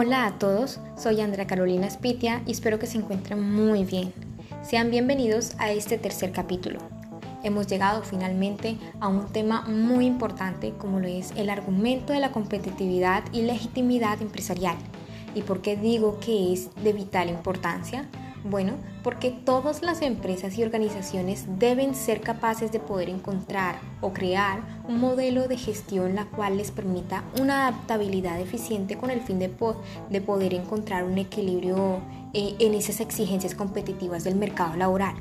Hola a todos, soy Andrea Carolina Spitia y espero que se encuentren muy bien. Sean bienvenidos a este tercer capítulo. Hemos llegado finalmente a un tema muy importante como lo es el argumento de la competitividad y legitimidad empresarial. ¿Y por qué digo que es de vital importancia? Bueno, porque todas las empresas y organizaciones deben ser capaces de poder encontrar o crear un modelo de gestión la cual les permita una adaptabilidad eficiente con el fin de, de poder encontrar un equilibrio eh, en esas exigencias competitivas del mercado laboral.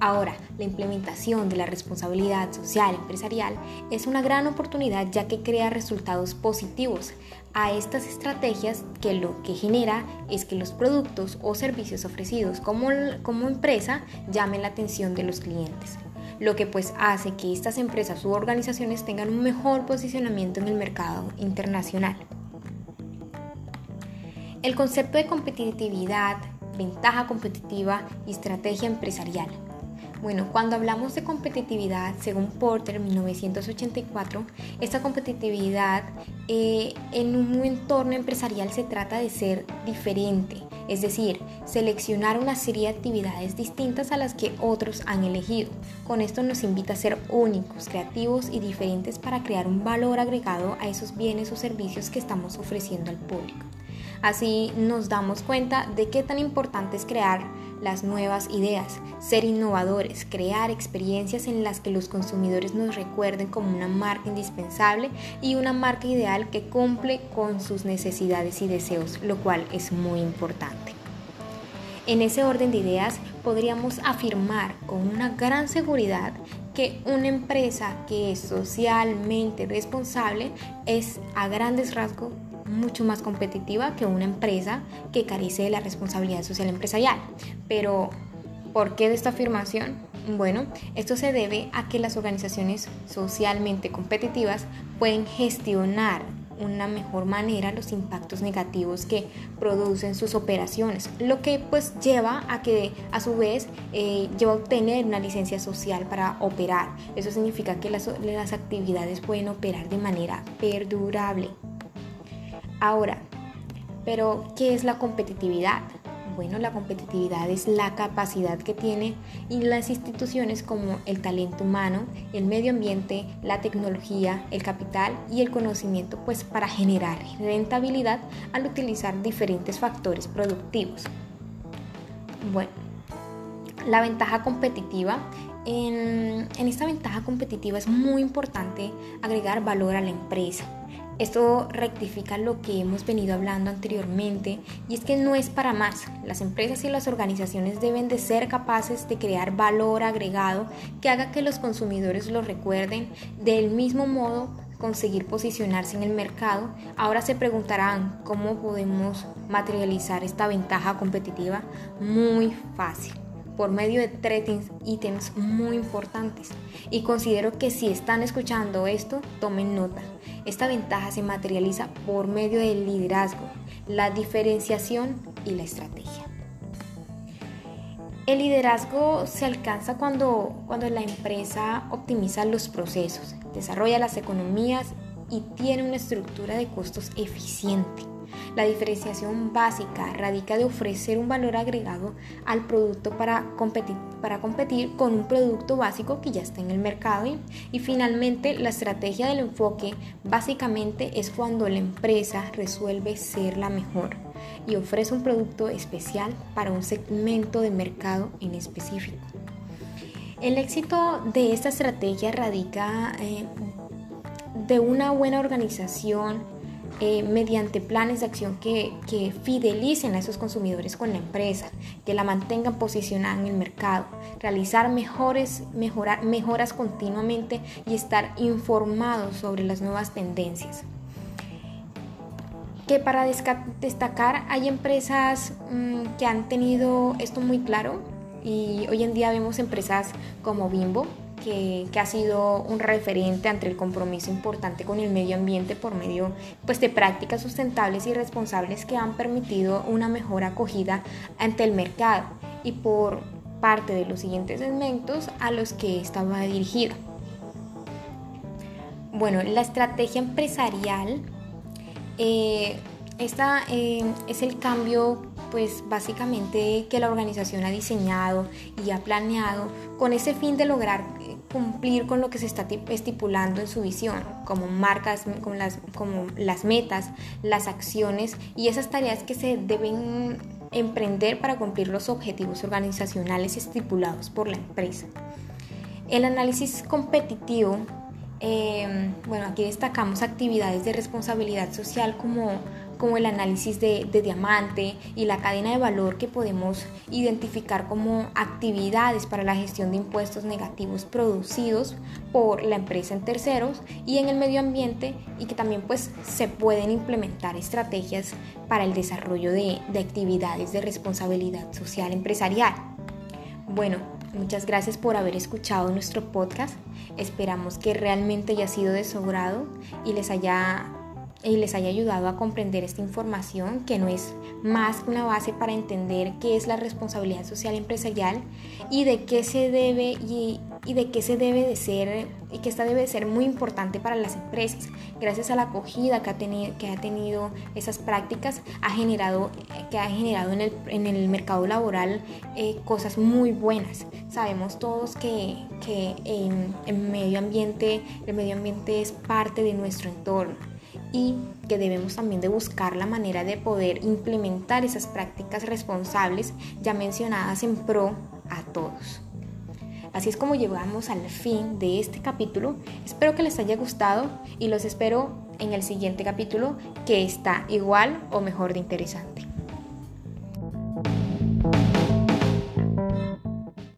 Ahora, la implementación de la responsabilidad social empresarial es una gran oportunidad ya que crea resultados positivos a estas estrategias que lo que genera es que los productos o servicios ofrecidos como, como empresa llamen la atención de los clientes lo que pues hace que estas empresas u organizaciones tengan un mejor posicionamiento en el mercado internacional. El concepto de competitividad, ventaja competitiva y estrategia empresarial bueno, cuando hablamos de competitividad, según Porter en 1984, esta competitividad eh, en un entorno empresarial se trata de ser diferente, es decir, seleccionar una serie de actividades distintas a las que otros han elegido. Con esto nos invita a ser únicos, creativos y diferentes para crear un valor agregado a esos bienes o servicios que estamos ofreciendo al público. Así nos damos cuenta de qué tan importante es crear las nuevas ideas, ser innovadores, crear experiencias en las que los consumidores nos recuerden como una marca indispensable y una marca ideal que cumple con sus necesidades y deseos, lo cual es muy importante. En ese orden de ideas podríamos afirmar con una gran seguridad que una empresa que es socialmente responsable es a grandes rasgos mucho más competitiva que una empresa que carece de la responsabilidad social empresarial. Pero, ¿por qué de esta afirmación? Bueno, esto se debe a que las organizaciones socialmente competitivas pueden gestionar una mejor manera los impactos negativos que producen sus operaciones, lo que pues lleva a que a su vez eh, lleva a obtener una licencia social para operar. Eso significa que las, las actividades pueden operar de manera perdurable. Ahora, pero ¿qué es la competitividad? Bueno, la competitividad es la capacidad que tienen las instituciones como el talento humano, el medio ambiente, la tecnología, el capital y el conocimiento, pues para generar rentabilidad al utilizar diferentes factores productivos. Bueno, la ventaja competitiva. En, en esta ventaja competitiva es muy importante agregar valor a la empresa esto rectifica lo que hemos venido hablando anteriormente y es que no es para más. Las empresas y las organizaciones deben de ser capaces de crear valor agregado que haga que los consumidores lo recuerden del mismo modo conseguir posicionarse en el mercado. Ahora se preguntarán cómo podemos materializar esta ventaja competitiva. Muy fácil por medio de tres ítems muy importantes. Y considero que si están escuchando esto, tomen nota. Esta ventaja se materializa por medio del liderazgo, la diferenciación y la estrategia. El liderazgo se alcanza cuando, cuando la empresa optimiza los procesos, desarrolla las economías y tiene una estructura de costos eficiente. La diferenciación básica radica de ofrecer un valor agregado al producto para competir, para competir con un producto básico que ya está en el mercado. Y, finalmente, la estrategia del enfoque básicamente es cuando la empresa resuelve ser la mejor y ofrece un producto especial para un segmento de mercado en específico. El éxito de esta estrategia radica eh, de una buena organización eh, mediante planes de acción que, fidelicen a esos consumidores con la empresa, que la mantengan posicionada en el mercado, realizar mejores, mejorar, mejoras continuamente y estar informados sobre las nuevas tendencias. Que para destacar hay empresas mm, que han tenido esto muy claro y hoy en día vemos empresas como Bimbo, que, ha sido un referente ante el compromiso importante con el medio ambiente por medio pues, de prácticas sustentables y responsables que han permitido una mejor acogida ante el mercado y por parte de los siguientes segmentos a los que estaba dirigida. Bueno, la estrategia empresarial eh, esta eh, es el cambio, pues básicamente que la organización ha diseñado y ha planeado con ese fin de lograr cumplir con lo que se está estipulando en su visión, como marcas, como las, como las metas, las acciones y esas tareas que se deben emprender para cumplir los objetivos organizacionales estipulados por la empresa. El análisis competitivo eh, bueno, aquí destacamos actividades de responsabilidad social como como el análisis de, diamante y la cadena de valor que podemos identificar como actividades para la gestión de impuestos negativos producidos por la empresa en terceros y en el medio ambiente y que también pues se pueden implementar estrategias para el desarrollo de, de actividades de responsabilidad social empresarial. Bueno, muchas gracias por haber escuchado nuestro podcast. Esperamos que realmente haya sido de su grado y les haya les haya ayudado a comprender esta información que no es más que una base para entender qué es la responsabilidad social empresarial y de qué se debe y, de qué se debe de ser y que esta debe ser muy importante para las empresas. Gracias a la acogida que ha tenido, que ha tenido esas prácticas, ha generado, que ha generado en el, en el mercado laboral eh, cosas muy buenas. Sabemos todos que, que en medio ambiente, el medio ambiente es parte de nuestro entorno y que debemos también de buscar la manera de poder implementar esas prácticas responsables ya mencionadas en pro a todos. Así es como llegamos al fin de este capítulo. Espero que les haya gustado y los espero en el siguiente capítulo que está igual o mejor de interesante.